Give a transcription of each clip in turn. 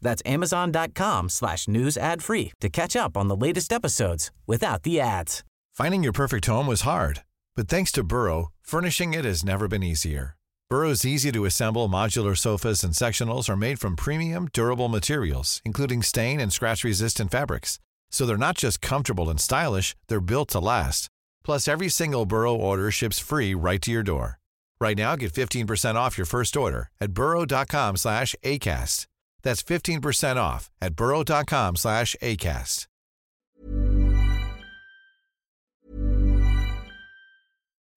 That's amazon.com slash news ad free to catch up on the latest episodes without the ads. Finding your perfect home was hard, but thanks to Burrow, furnishing it has never been easier. Burrow's easy to assemble modular sofas and sectionals are made from premium, durable materials, including stain and scratch resistant fabrics. So they're not just comfortable and stylish, they're built to last. Plus, every single Burrow order ships free right to your door. Right now, get 15% off your first order at burrow.com slash ACAST. That's 15% off at burrow.com slash ACAST.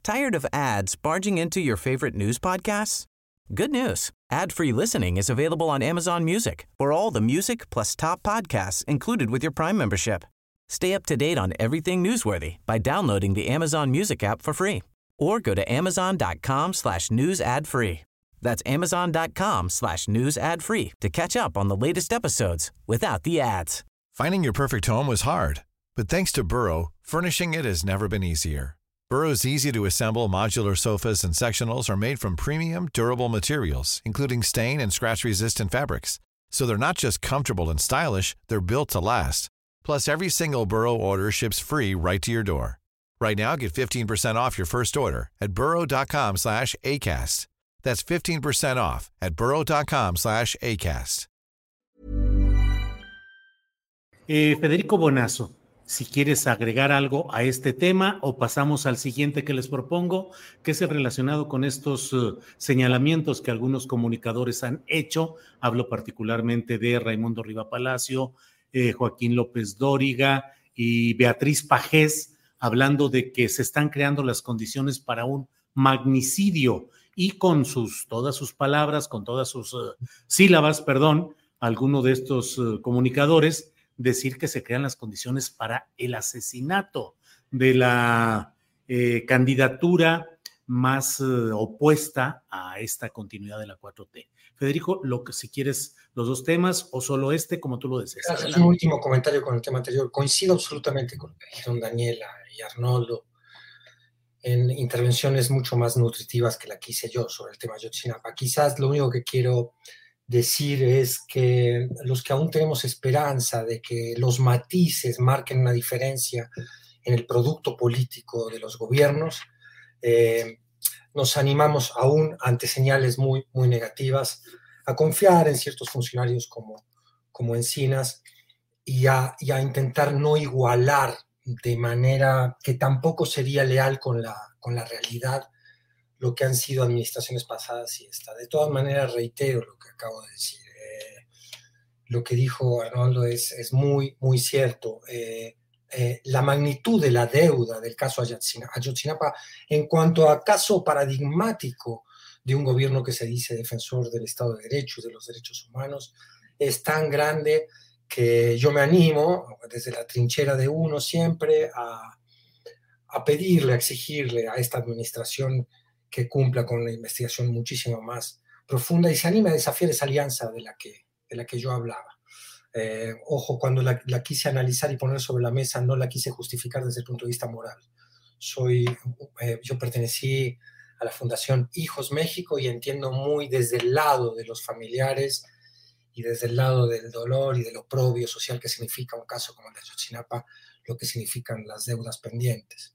Tired of ads barging into your favorite news podcasts? Good news. Ad-free listening is available on Amazon Music for all the music plus top podcasts included with your Prime membership. Stay up to date on everything newsworthy by downloading the Amazon Music app for free or go to amazon.com slash news ad free. That's amazon.com slash news ad free to catch up on the latest episodes without the ads. Finding your perfect home was hard, but thanks to Burrow, furnishing it has never been easier. Burrow's easy to assemble modular sofas and sectionals are made from premium, durable materials, including stain and scratch resistant fabrics. So they're not just comfortable and stylish, they're built to last. Plus, every single Burrow order ships free right to your door. Right now, get 15% off your first order at burrow.com slash ACAST. That's 15% off at burrow.com slash ACAST. Eh, Federico Bonazo, si quieres agregar algo a este tema o pasamos al siguiente que les propongo, que es el relacionado con estos uh, señalamientos que algunos comunicadores han hecho. Hablo particularmente de Raimundo Riva Palacio, eh, Joaquín López Dóriga y Beatriz Pajés hablando de que se están creando las condiciones para un magnicidio y con sus todas sus palabras, con todas sus uh, sílabas, perdón, alguno de estos uh, comunicadores decir que se crean las condiciones para el asesinato de la eh, candidatura más opuesta a esta continuidad de la 4T. Federico, lo que si quieres los dos temas o solo este, como tú lo deseas. Gracias. Un último comentario con el tema anterior. Coincido absolutamente con lo que dijeron Daniela y Arnoldo en intervenciones mucho más nutritivas que la que hice yo sobre el tema Yotzinapa. Quizás lo único que quiero decir es que los que aún tenemos esperanza de que los matices marquen una diferencia en el producto político de los gobiernos, eh, nos animamos aún ante señales muy, muy negativas a confiar en ciertos funcionarios como, como Encinas y a, y a intentar no igualar de manera que tampoco sería leal con la, con la realidad lo que han sido administraciones pasadas y esta. De todas maneras, reitero lo que acabo de decir. Eh, lo que dijo Arnoldo es, es muy, muy cierto. Eh, eh, la magnitud de la deuda del caso Ayotzinapa en cuanto a caso paradigmático de un gobierno que se dice defensor del Estado de Derecho y de los derechos humanos es tan grande que yo me animo desde la trinchera de uno siempre a, a pedirle, a exigirle a esta administración que cumpla con la investigación muchísimo más profunda y se anime a desafiar esa alianza de la que, de la que yo hablaba. Eh, ojo, cuando la, quise analizar y poner sobre la mesa, no la quise justificar desde el punto de vista moral. Soy, eh, yo pertenecí a la Fundación Hijos México y entiendo muy desde el lado de los familiares y desde el lado del dolor y del oprobio social que significa un caso como el de Ayotzinapa, lo que significan las deudas pendientes.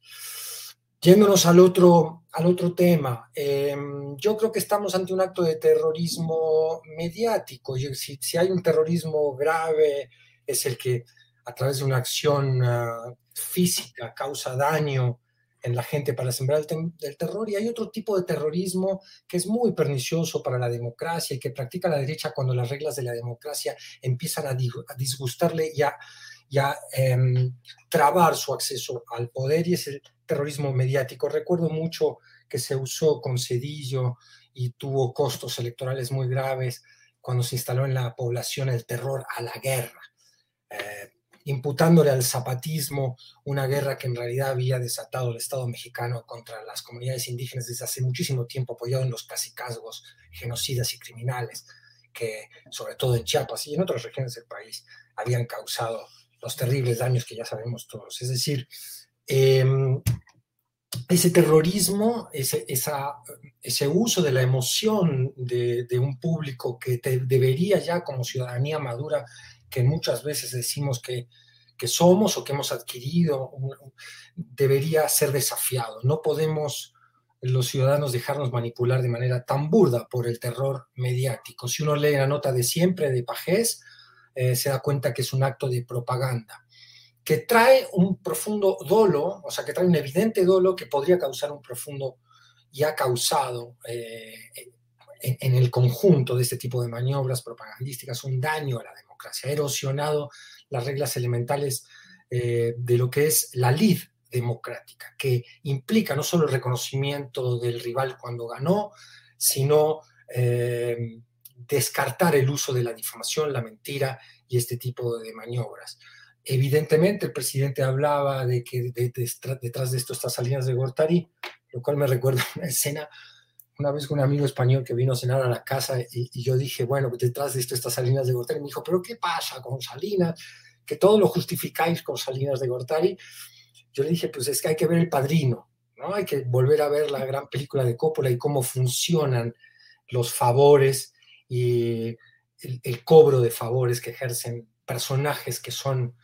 Yéndonos al otro, al otro tema, em, yo creo que estamos ante un acto de terrorismo mediático. Si, si hay un terrorismo grave, es el que a través de una acción uh, física causa daño en la gente para sembrar el, terror. Y hay otro tipo de terrorismo que es muy pernicioso para la democracia y que practica la derecha cuando las reglas de la democracia empiezan a, disgustarle y a, y eh, trabar su acceso al poder. Y es el terrorismo mediático. Recuerdo mucho que se usó con Cedillo y tuvo costos electorales muy graves cuando se instaló en la población el terror a la guerra, eh, imputándole al zapatismo una guerra que en realidad había desatado el Estado mexicano contra las comunidades indígenas desde hace muchísimo tiempo, apoyado en los cacicazgos genocidas y criminales que, sobre todo en Chiapas y en otras regiones del país, habían causado los terribles daños que ya sabemos todos. Es decir, em, ese terrorismo, ese, ese uso de la emoción de, un público que debería ya como ciudadanía madura, que muchas veces decimos que, que somos o que hemos adquirido, debería ser desafiado. No podemos los ciudadanos dejarnos manipular de manera tan burda por el terror mediático. Si uno lee la nota de siempre de Pajés, eh, se da cuenta que es un acto de propaganda que trae un profundo dolo, o sea, que trae un evidente dolo que podría causar un profundo y ha causado eh, en, el conjunto de este tipo de maniobras propagandísticas un daño a la democracia, ha erosionado las reglas elementales eh, de lo que es la lid democrática, que implica no solo el reconocimiento del rival cuando ganó, sino eh, descartar el uso de la difamación, la mentira y este tipo de maniobras. Evidentemente, el presidente hablaba de que detrás de esto está Salinas de Gortari, lo cual me recuerda una escena una vez con un amigo español que vino a cenar a la casa y, yo dije, bueno, detrás de esto está Salinas de Gortari. Me dijo, pero ¿qué pasa con Salinas? Que todo lo justificáis con Salinas de Gortari. Yo le dije, pues es que hay que ver el padrino, ¿no? Hay que volver a ver la gran película de Coppola y cómo funcionan los favores y el cobro de favores que ejercen personajes que son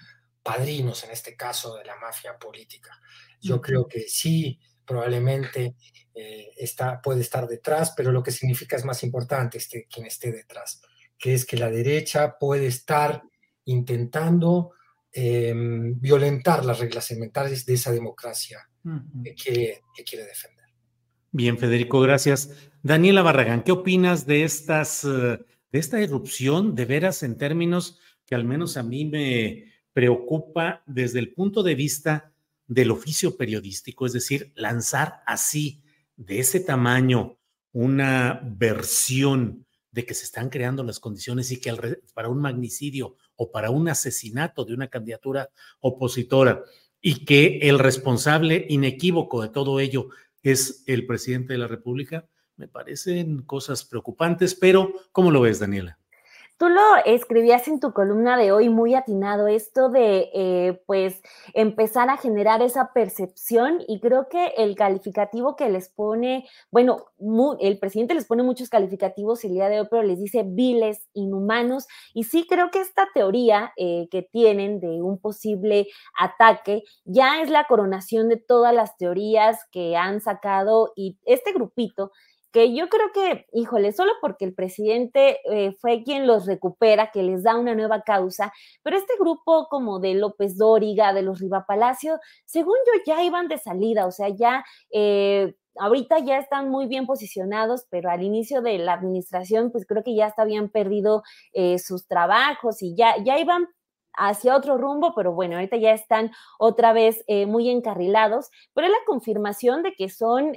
padrinos, en este caso, de la mafia política. Yo creo que sí, probablemente eh, está, puede estar detrás, pero lo que significa es más importante este, quien esté detrás, que es que la derecha puede estar intentando em, violentar las reglas elementales de esa democracia que, quiere, que quiere defender. Bien, Federico, gracias. Daniela Barragán, ¿qué opinas de estas, eh, de esta erupción de veras en términos que al menos a mí me, preocupa desde el punto de vista del oficio periodístico, es decir, lanzar así, de ese tamaño, una versión de que se están creando las condiciones y que para un magnicidio o para un asesinato de una candidatura opositora y que el responsable inequívoco de todo ello es el presidente de la República, me parecen cosas preocupantes, pero ¿cómo lo ves, Daniela? Tú lo escribías en tu columna de hoy muy atinado, esto de eh, pues empezar a generar esa percepción y creo que el calificativo que les pone, bueno, el presidente les pone muchos calificativos el día de hoy, pero les dice viles, inhumanos y sí creo que esta teoría eh, que tienen de un posible ataque ya es la coronación de todas las teorías que han sacado y este grupito que yo creo que, híjole, solo porque el presidente eh, fue quien los recupera, que les da una nueva causa, pero este grupo como de López Dóriga, de los Riva Palacio, según yo ya iban de salida, o sea, ya... Eh, ahorita ya están muy bien posicionados, pero al inicio de la administración, pues creo que ya habían perdido eh, sus trabajos y ya, ya iban hacia otro rumbo, pero bueno, ahorita ya están otra vez muy encarrilados, pero es la confirmación de que son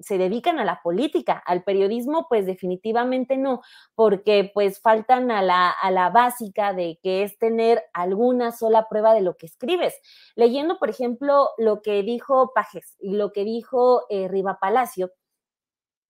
se dedican a la política, al periodismo, pues definitivamente no, porque pues faltan a la, a la básica de que es tener alguna sola prueba de lo que escribes. Leyendo, por ejemplo, lo que dijo Pajes y lo que dijo eh, Riva Palacio,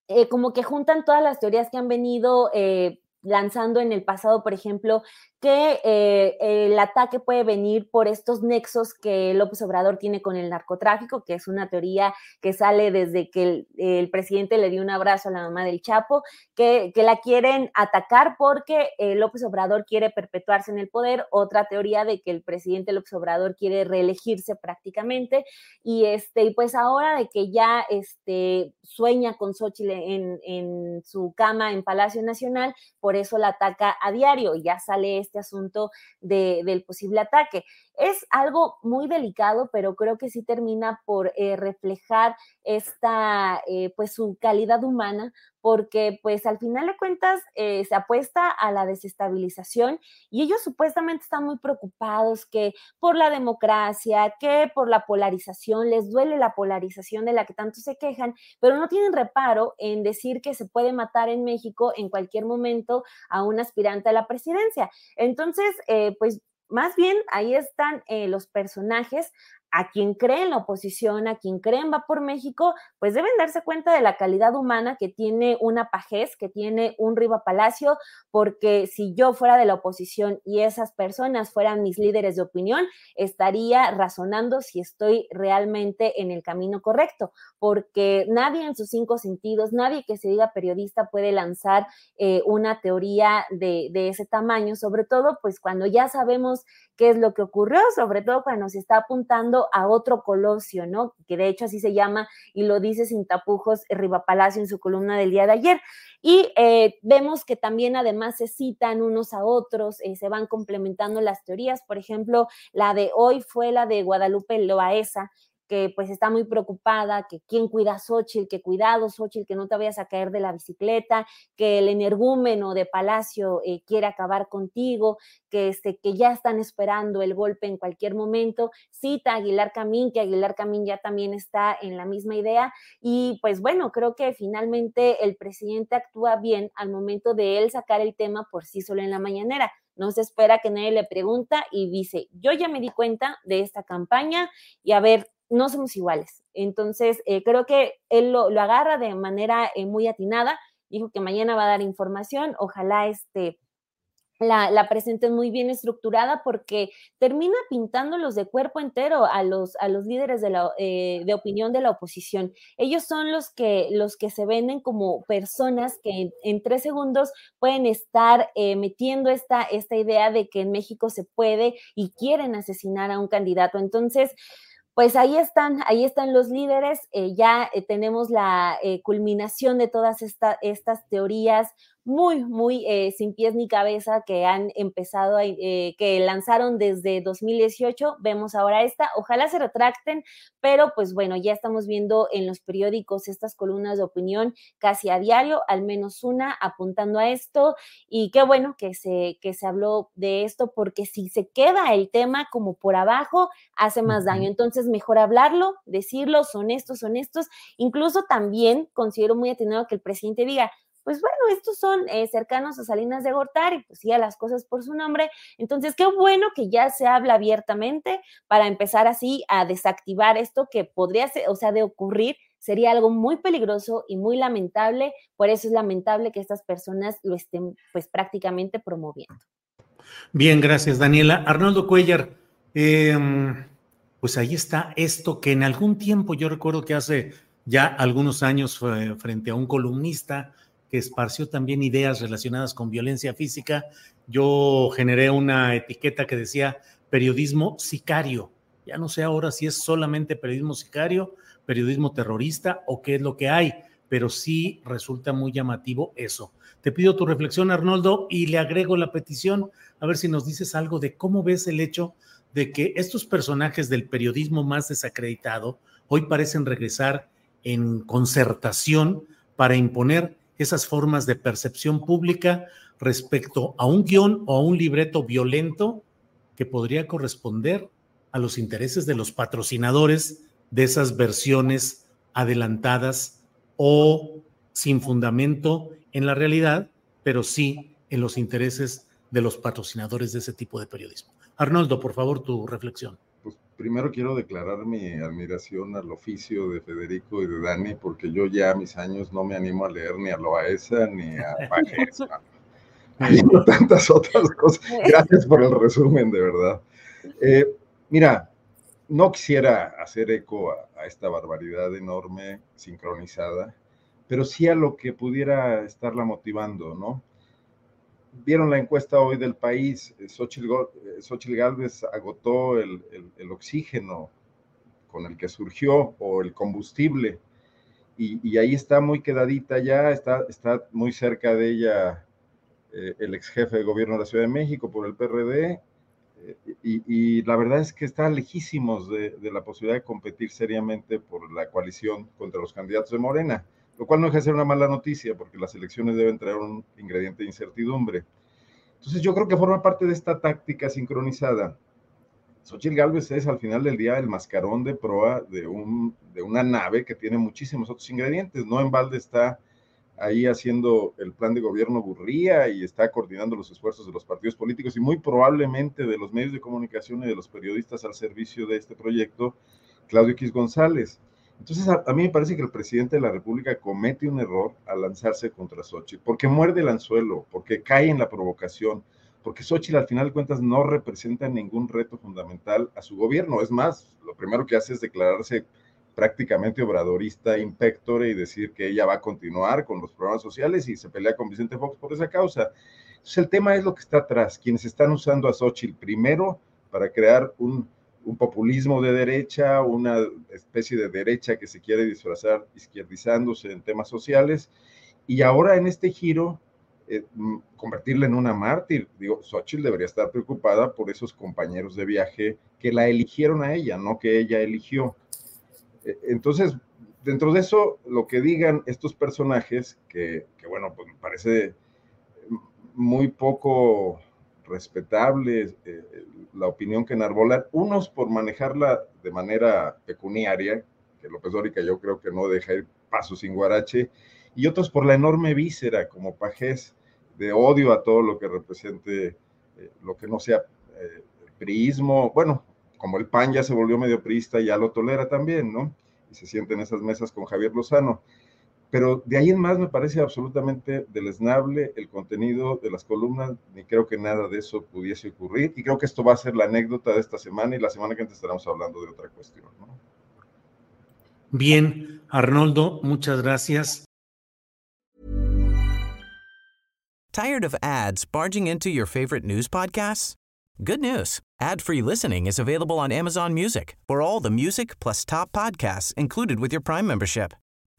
eh, como que juntan todas las teorías que han venido eh, lanzando en el pasado, por ejemplo, que eh, el ataque puede venir por estos nexos que López Obrador tiene con el narcotráfico, que es una teoría que sale desde que el, presidente le dio un abrazo a la mamá del Chapo, que, la quieren atacar porque eh, López Obrador quiere perpetuarse en el poder, otra teoría de que el presidente López Obrador quiere reelegirse prácticamente, y este, pues ahora de que ya este, sueña con Xochitl en, en su cama en Palacio Nacional, por eso la ataca a diario, ya sale este asunto del posible ataque. Es algo muy delicado, pero creo que sí termina por eh, reflejar esta, eh, pues su calidad humana, porque pues al final de cuentas eh, se apuesta a la desestabilización y ellos supuestamente están muy preocupados que por la democracia, que por la polarización, les duele la polarización de la que tanto se quejan, pero no tienen reparo en decir que se puede matar en México en cualquier momento a un aspirante a la presidencia. Entonces, pues más bien ahí están eh, los personajes a quien cree en la oposición, a quien cree en Va por México, pues deben darse cuenta de la calidad humana que tiene una Pajés, que tiene un Riva Palacio, porque si yo fuera de la oposición y esas personas fueran mis líderes de opinión, estaría razonando si estoy realmente en el camino correcto, porque nadie en sus cinco sentidos, nadie que se diga periodista puede lanzar eh, una teoría de, de ese tamaño, sobre todo pues cuando ya sabemos qué es lo que ocurrió, sobre todo cuando se está apuntando a otro Colosio, ¿no? Que de hecho así se llama y lo dice sin tapujos Riva Palacio en su columna del día de ayer. Y eh, vemos que también además se citan unos a otros, eh, se van complementando las teorías. Por ejemplo, la de hoy fue la de Guadalupe Loaesa, que pues está muy preocupada, que quién cuida a Xochitl, que cuidado Xochitl, que no te vayas a caer de la bicicleta, que el energúmeno de Palacio eh, quiere acabar contigo, que, este, que ya están esperando el golpe en cualquier momento. Cita Aguilar Camín, que Aguilar Camín ya también está en la misma idea. Y pues bueno, creo que finalmente el presidente actúa bien al momento de él sacar el tema por sí solo en la mañanera no se espera que nadie le pregunta y dice, yo ya me di cuenta de esta campaña y a ver, no somos iguales. Entonces, eh, creo que él lo, agarra de manera eh, muy atinada. Dijo que mañana va a dar información. Ojalá este, la, la presenten muy bien estructurada porque termina pintándolos de cuerpo entero a los, a los líderes de, la, eh, de opinión de la oposición. Ellos son los que, los que se venden como personas que en, tres segundos pueden estar metiendo esta, esta idea de que en México se puede y quieren asesinar a un candidato. Entonces, pues ahí están, ahí están los líderes, eh, ya eh, tenemos la eh, culminación de todas estas teorías muy, muy eh, sin pies ni cabeza que han empezado, a, eh, que lanzaron desde 2018. Vemos ahora esta, ojalá se retracten, pero pues bueno, ya estamos viendo en los periódicos estas columnas de opinión casi a diario, al menos una apuntando a esto. Y qué bueno que se, que se habló de esto, porque si se queda el tema como por abajo, hace más daño. Entonces, mejor hablarlo, decirlo, son estos, son estos. Incluso también considero muy atinado que el presidente diga, pues bueno, estos son eh, cercanos a Salinas de Gortari, pues sí, a las cosas por su nombre. Entonces, qué bueno que ya se habla abiertamente para empezar así a desactivar esto que podría ser, o sea, de ocurrir, sería algo muy peligroso y muy lamentable. Por eso es lamentable que estas personas lo estén, pues prácticamente promoviendo. Bien, gracias, Daniela. Arnoldo Cuellar, em, pues ahí está esto que en algún tiempo, yo recuerdo que hace ya algunos años frente a un columnista, que esparció también ideas relacionadas con violencia física, yo generé una etiqueta que decía periodismo sicario. Ya no sé ahora si es solamente periodismo sicario, periodismo terrorista o qué es lo que hay, pero sí resulta muy llamativo eso. Te pido tu reflexión, Arnoldo, y le agrego la petición, a ver si nos dices algo de cómo ves el hecho de que estos personajes del periodismo más desacreditado hoy parecen regresar en concertación para imponer esas formas de percepción pública respecto a un guion o a un libreto violento que podría corresponder a los intereses de los patrocinadores de esas versiones adelantadas o sin fundamento en la realidad, pero sí en los intereses de los patrocinadores de ese tipo de periodismo. Arnoldo, por favor, tu reflexión primero quiero declarar mi admiración al oficio de Federico y de Dani, porque yo ya a mis años no me animo a leer ni a Loaesa ni a Pajes, ni tantas otras cosas. Gracias por el resumen, de verdad. Eh, mira, no quisiera hacer eco a, esta barbaridad enorme, sincronizada, pero sí a lo que pudiera estarla motivando, ¿no? Vieron la encuesta hoy del país, eh, Xochitl, Galvez agotó el, oxígeno con el que surgió o el combustible. Y, ahí está muy quedadita ya, está, está muy cerca de ella eh, el ex jefe de gobierno de la Ciudad de México por el PRD eh, y, la verdad es que está lejísimos de, de la posibilidad de competir seriamente por la coalición contra los candidatos de Morena lo cual no deja de ser una mala noticia porque las elecciones deben traer un ingrediente de incertidumbre. Entonces yo creo que forma parte de esta táctica sincronizada. Xochitl Galvez es al final del día el mascarón de proa de, un, de una nave que tiene muchísimos otros ingredientes. No en balde está ahí haciendo el plan de gobierno Burría y está coordinando los esfuerzos de los partidos políticos y muy probablemente de los medios de comunicación y de los periodistas al servicio de este proyecto, Claudio X González. Entonces, a, mí me parece que el presidente de la República comete un error al lanzarse contra Xochitl, porque muerde el anzuelo, porque cae en la provocación, porque Xochitl al final de cuentas no representa ningún reto fundamental a su gobierno. Es más, lo primero que hace es declararse prácticamente obradorista, impectore y decir que ella va a continuar con los programas sociales y se pelea con Vicente Fox por esa causa. Entonces el tema es lo que está atrás, quienes están usando a Xochitl primero para crear un, populismo de derecha, una especie de derecha que se quiere disfrazar izquierdizándose en temas sociales, y ahora en este giro eh, convertirla en una mártir. Digo, Xochitl debería estar preocupada por esos compañeros de viaje que la eligieron a ella, no que ella eligió. Eh, entonces, dentro de eso, lo que digan estos personajes, que, bueno, pues me parece muy poco respetable eh, la opinión que enarbolan, unos por manejarla de manera pecuniaria, que López Dórica yo creo que no deja ir paso sin guarache, y otros por la enorme víscera como pajés de odio a todo lo que represente, eh, lo que no sea eh, priismo, bueno, como el PAN ya se volvió medio priista, ya lo tolera también, ¿no? Y se siente en esas mesas con Javier Lozano. Pero de ahí en más me parece absolutamente deleznable el contenido de las columnas, ni creo que nada de eso pudiese ocurrir. Y creo que esto va a ser la anécdota de esta semana y la semana que antes estaremos hablando de otra cuestión. ¿no? Bien, Arnoldo, muchas gracias. ¿Tired of ads barging into your favorite news podcasts? Good news. Ad-free listening is available on Amazon Music for all the music plus top podcasts included with your Prime membership.